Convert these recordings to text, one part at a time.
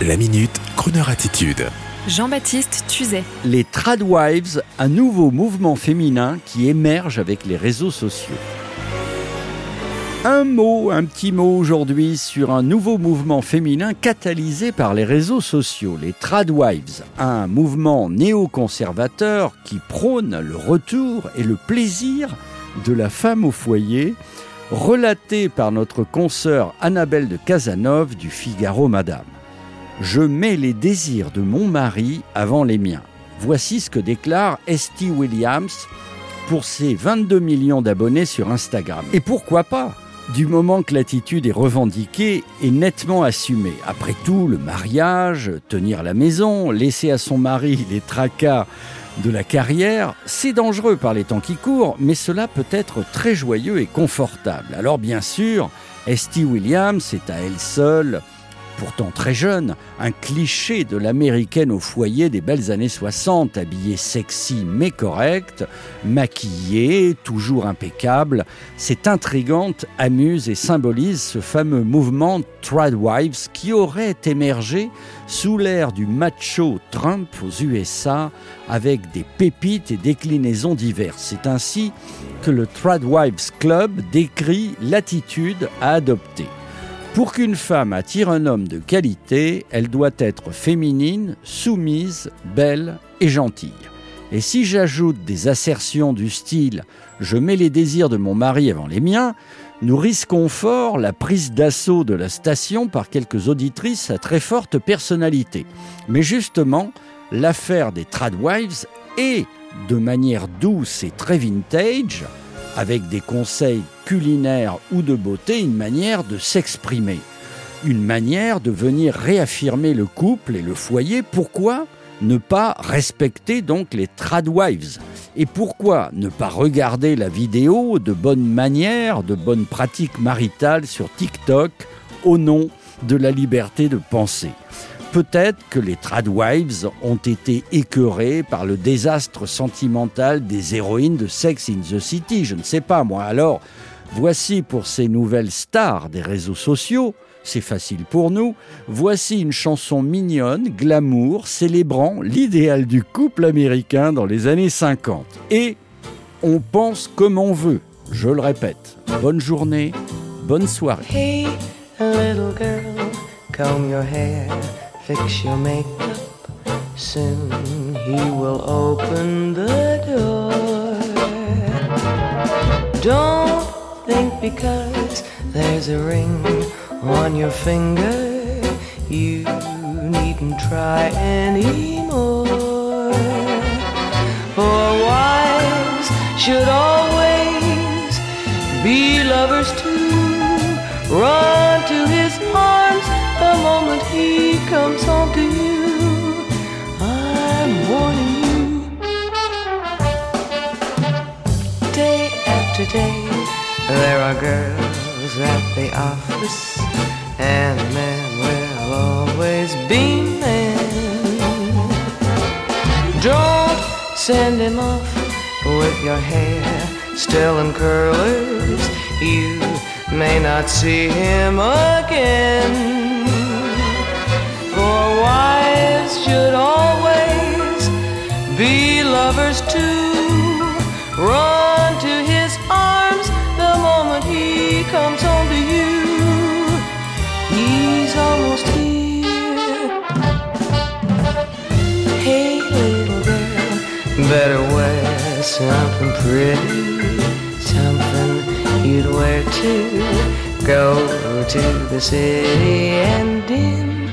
La minute, Kroneur attitude. Jean-Baptiste Tuzet. Les Tradwives, un nouveau mouvement féminin qui émerge avec les réseaux sociaux. Un mot, un petit mot aujourd'hui sur un nouveau mouvement féminin catalysé par les réseaux sociaux, les Tradwives, un mouvement néoconservateur qui prône le retour et le plaisir de la femme au foyer, relaté par notre consoeur Annabelle de Casanove du Figaro Madame. Je mets les désirs de mon mari avant les miens. Voici ce que déclare Esty Williams pour ses 22 millions d'abonnés sur Instagram. Et pourquoi pas? Du moment que l'attitude est revendiquée et nettement assumée. Après tout, le mariage, tenir la maison, laisser à son mari les tracas de la carrière, c'est dangereux par les temps qui courent, mais cela peut être très joyeux et confortable. Alors bien sûr, Esty Williams est à elle seule pourtant très jeune, un cliché de l'américaine au foyer des belles années 60, habillée sexy mais correcte, maquillée, toujours impeccable. Cette intrigante amuse et symbolise ce fameux mouvement Tradwives qui aurait émergé sous l'ère du macho Trump aux USA avec des pépites et déclinaisons diverses. C'est ainsi que le Tradwives Club décrit l'attitude à adopter. Pour qu'une femme attire un homme de qualité, elle doit être féminine, soumise, belle et gentille. Et si j'ajoute des assertions du style ⁇ je mets les désirs de mon mari avant les miens ⁇ nous risquons fort la prise d'assaut de la station par quelques auditrices à très forte personnalité. Mais justement, l'affaire des Tradwives est, de manière douce et très vintage, avec des conseils culinaires ou de beauté, une manière de s'exprimer, une manière de venir réaffirmer le couple et le foyer. Pourquoi ne pas respecter donc les tradwives Et pourquoi ne pas regarder la vidéo de bonnes manières, de bonnes pratiques maritales sur TikTok au nom de la liberté de penser? Peut-être que les Tradwives ont été écœurés par le désastre sentimental des héroïnes de Sex in the City, je ne sais pas moi. Alors, voici pour ces nouvelles stars des réseaux sociaux, c'est facile pour nous, voici une chanson mignonne, glamour, célébrant l'idéal du couple américain dans les années 50. Et on pense comme on veut, je le répète. Bonne journée, bonne soirée. Hey, little girl, comb your hair. Fix your makeup. Soon he will open the door. Don't think because there's a ring on your finger, you needn't try anymore. For wives should always be lovers too. Run to his arms the moment he are girls at the office, and men will always be men. Don't send him off with your hair still in curlers. You may not see him again. Comes home to you. He's almost here. Hey, little girl, better wear something pretty, something you'd wear to go to the city and dim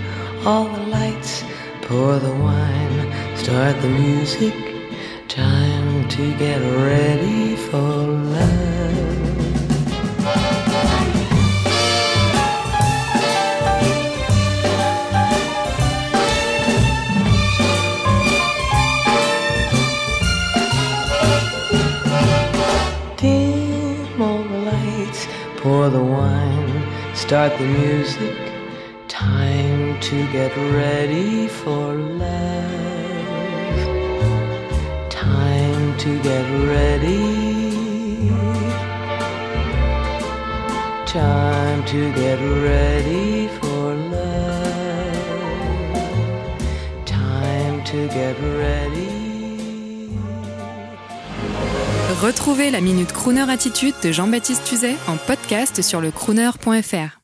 all the lights, pour the wine Start the music, time to get ready for love. The music, time to get ready for love. to get ready. Time to get ready for love. to get ready. Retrouvez la Minute Crooner Attitude de Jean-Baptiste Tuzet en podcast sur le crooner.fr.